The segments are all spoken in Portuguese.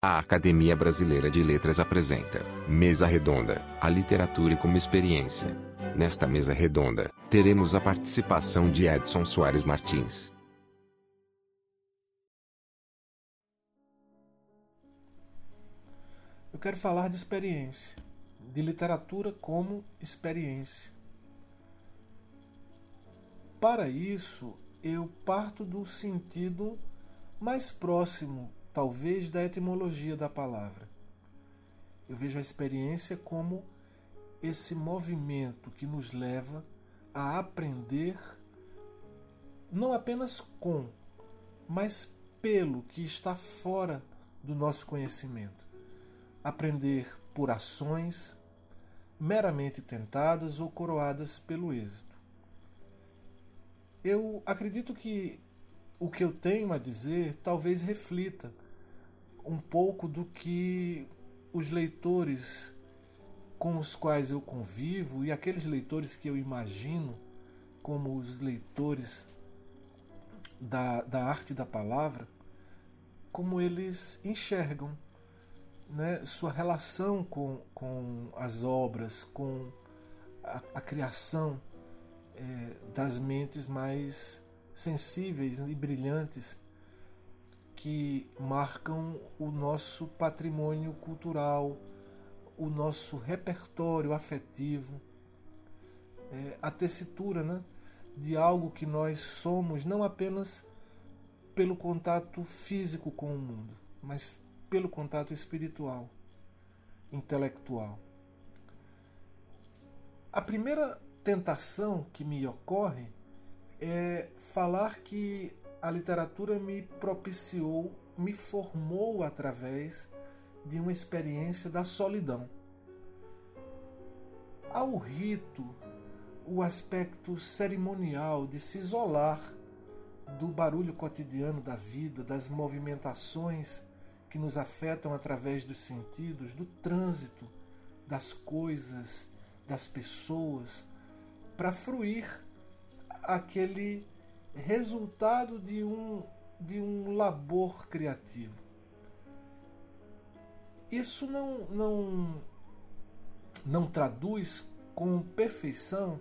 A Academia Brasileira de Letras apresenta Mesa Redonda, a literatura como experiência. Nesta mesa redonda, teremos a participação de Edson Soares Martins. Eu quero falar de experiência, de literatura como experiência. Para isso, eu parto do sentido mais próximo talvez da etimologia da palavra. Eu vejo a experiência como esse movimento que nos leva a aprender não apenas com, mas pelo que está fora do nosso conhecimento. Aprender por ações meramente tentadas ou coroadas pelo êxito. Eu acredito que o que eu tenho a dizer talvez reflita um pouco do que os leitores com os quais eu convivo e aqueles leitores que eu imagino como os leitores da, da arte da palavra, como eles enxergam né, sua relação com, com as obras, com a, a criação é, das mentes mais sensíveis e brilhantes que marcam o nosso patrimônio cultural, o nosso repertório afetivo, é, a tessitura né, de algo que nós somos, não apenas pelo contato físico com o mundo, mas pelo contato espiritual, intelectual. A primeira tentação que me ocorre é falar que a literatura me propiciou, me formou através de uma experiência da solidão. Há o rito, o aspecto cerimonial de se isolar do barulho cotidiano da vida, das movimentações que nos afetam através dos sentidos, do trânsito, das coisas, das pessoas, para fruir aquele resultado de um, de um labor criativo. Isso não, não, não traduz com perfeição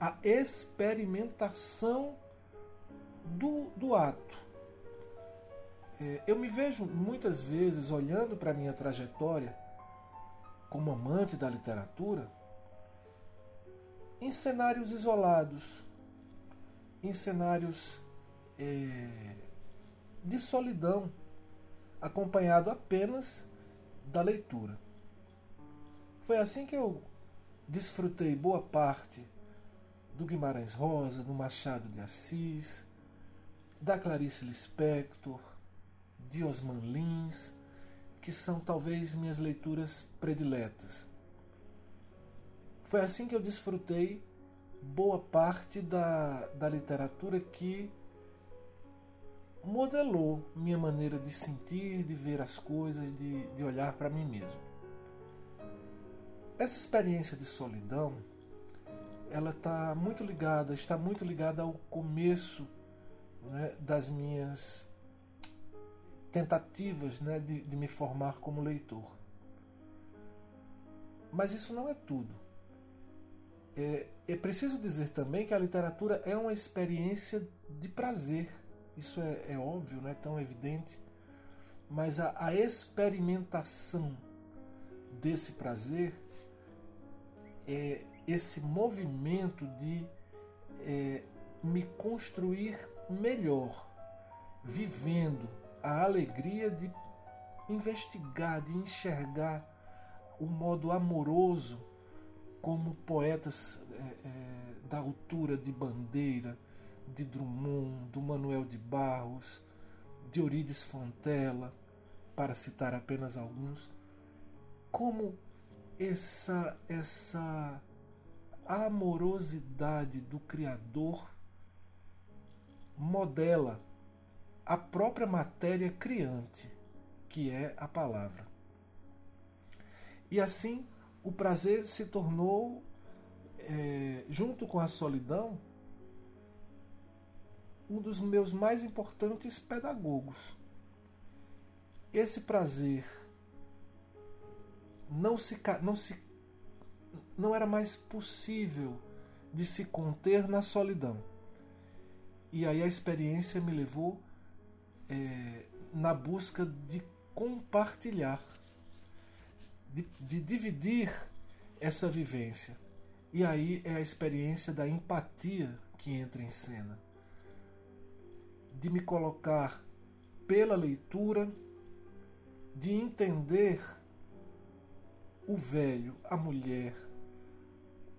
a experimentação do, do ato. É, eu me vejo muitas vezes olhando para a minha trajetória como amante da literatura em cenários isolados em cenários é, de solidão, acompanhado apenas da leitura. Foi assim que eu desfrutei boa parte do Guimarães Rosa, do Machado de Assis, da Clarice Lispector, de Osman Lins, que são talvez minhas leituras prediletas. Foi assim que eu desfrutei boa parte da, da literatura que modelou minha maneira de sentir, de ver as coisas, de, de olhar para mim mesmo. Essa experiência de solidão, ela está muito ligada, está muito ligada ao começo né, das minhas tentativas né, de, de me formar como leitor. Mas isso não é tudo. É, é preciso dizer também que a literatura é uma experiência de prazer. Isso é, é óbvio, não é tão evidente. Mas a, a experimentação desse prazer é esse movimento de é, me construir melhor, vivendo a alegria de investigar, de enxergar o modo amoroso como poetas é, é, da altura de Bandeira, de Drummond, do Manuel de Barros, de Eurides Fontela, para citar apenas alguns, como essa essa amorosidade do criador modela a própria matéria criante, que é a palavra. E assim o prazer se tornou, é, junto com a solidão, um dos meus mais importantes pedagogos. esse prazer não se não se não era mais possível de se conter na solidão. E aí a experiência me levou é, na busca de compartilhar, de, de dividir essa vivência. E aí é a experiência da empatia que entra em cena. De me colocar pela leitura, de entender o velho, a mulher,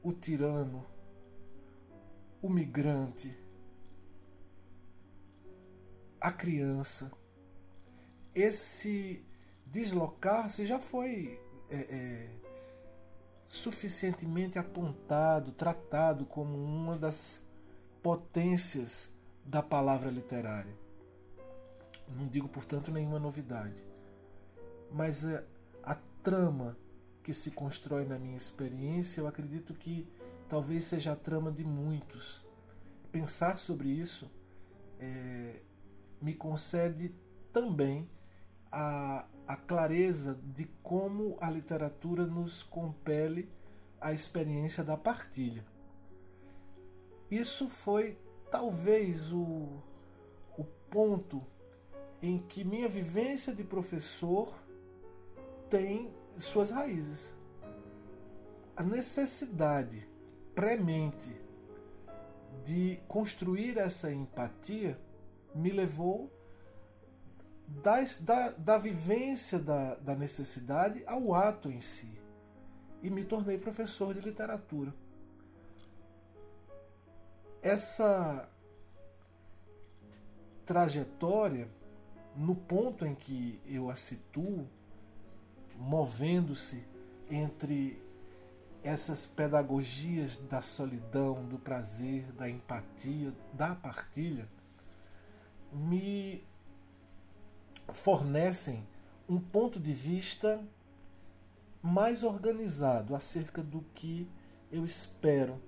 o tirano, o migrante, a criança. Esse deslocar-se já foi é, é, suficientemente apontado, tratado como uma das potências da palavra literária. Não digo, portanto, nenhuma novidade. Mas a, a trama que se constrói na minha experiência, eu acredito que talvez seja a trama de muitos. Pensar sobre isso é, me concede também a, a clareza de como a literatura nos compele a experiência da partilha. Isso foi talvez o, o ponto em que minha vivência de professor tem suas raízes. A necessidade premente de construir essa empatia me levou das, da, da vivência da, da necessidade ao ato em si. E me tornei professor de literatura. Essa trajetória, no ponto em que eu a situo, movendo-se entre essas pedagogias da solidão, do prazer, da empatia, da partilha, me fornecem um ponto de vista mais organizado acerca do que eu espero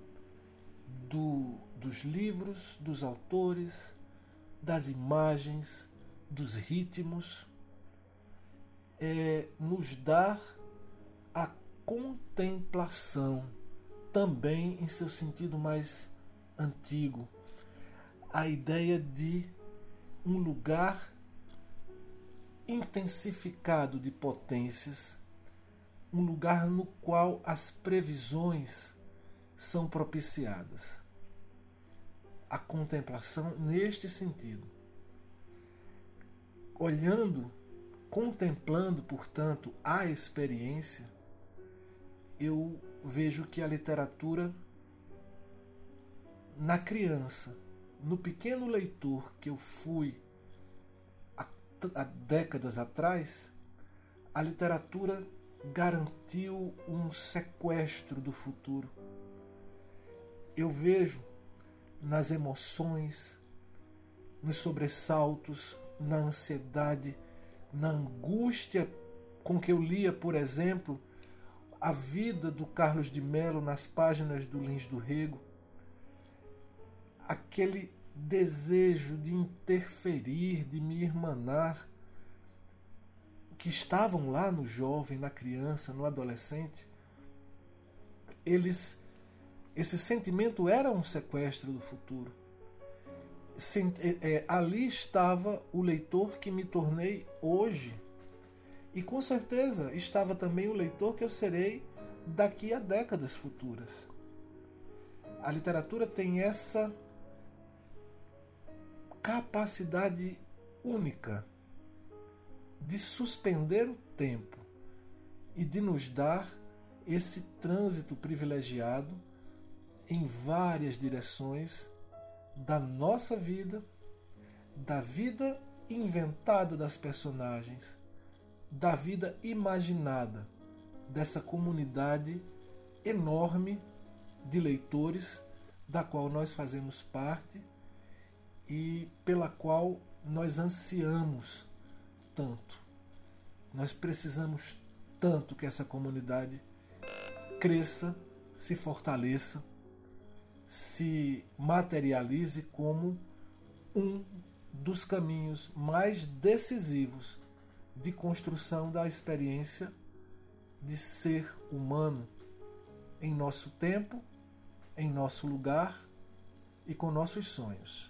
do, dos livros, dos autores, das imagens, dos ritmos, é nos dar a contemplação, também em seu sentido mais antigo, a ideia de um lugar intensificado de potências, um lugar no qual as previsões são propiciadas. A contemplação neste sentido. Olhando, contemplando, portanto, a experiência, eu vejo que a literatura na criança, no pequeno leitor que eu fui há décadas atrás, a literatura garantiu um sequestro do futuro. Eu vejo nas emoções, nos sobressaltos, na ansiedade, na angústia com que eu lia, por exemplo, a vida do Carlos de Melo nas páginas do Lins do Rego, aquele desejo de interferir, de me irmanar, que estavam lá no jovem, na criança, no adolescente, eles esse sentimento era um sequestro do futuro. É, é, ali estava o leitor que me tornei hoje. E com certeza estava também o leitor que eu serei daqui a décadas futuras. A literatura tem essa capacidade única de suspender o tempo e de nos dar esse trânsito privilegiado em várias direções da nossa vida, da vida inventada das personagens, da vida imaginada dessa comunidade enorme de leitores da qual nós fazemos parte e pela qual nós ansiamos tanto. Nós precisamos tanto que essa comunidade cresça, se fortaleça, se materialize como um dos caminhos mais decisivos de construção da experiência de ser humano em nosso tempo, em nosso lugar e com nossos sonhos.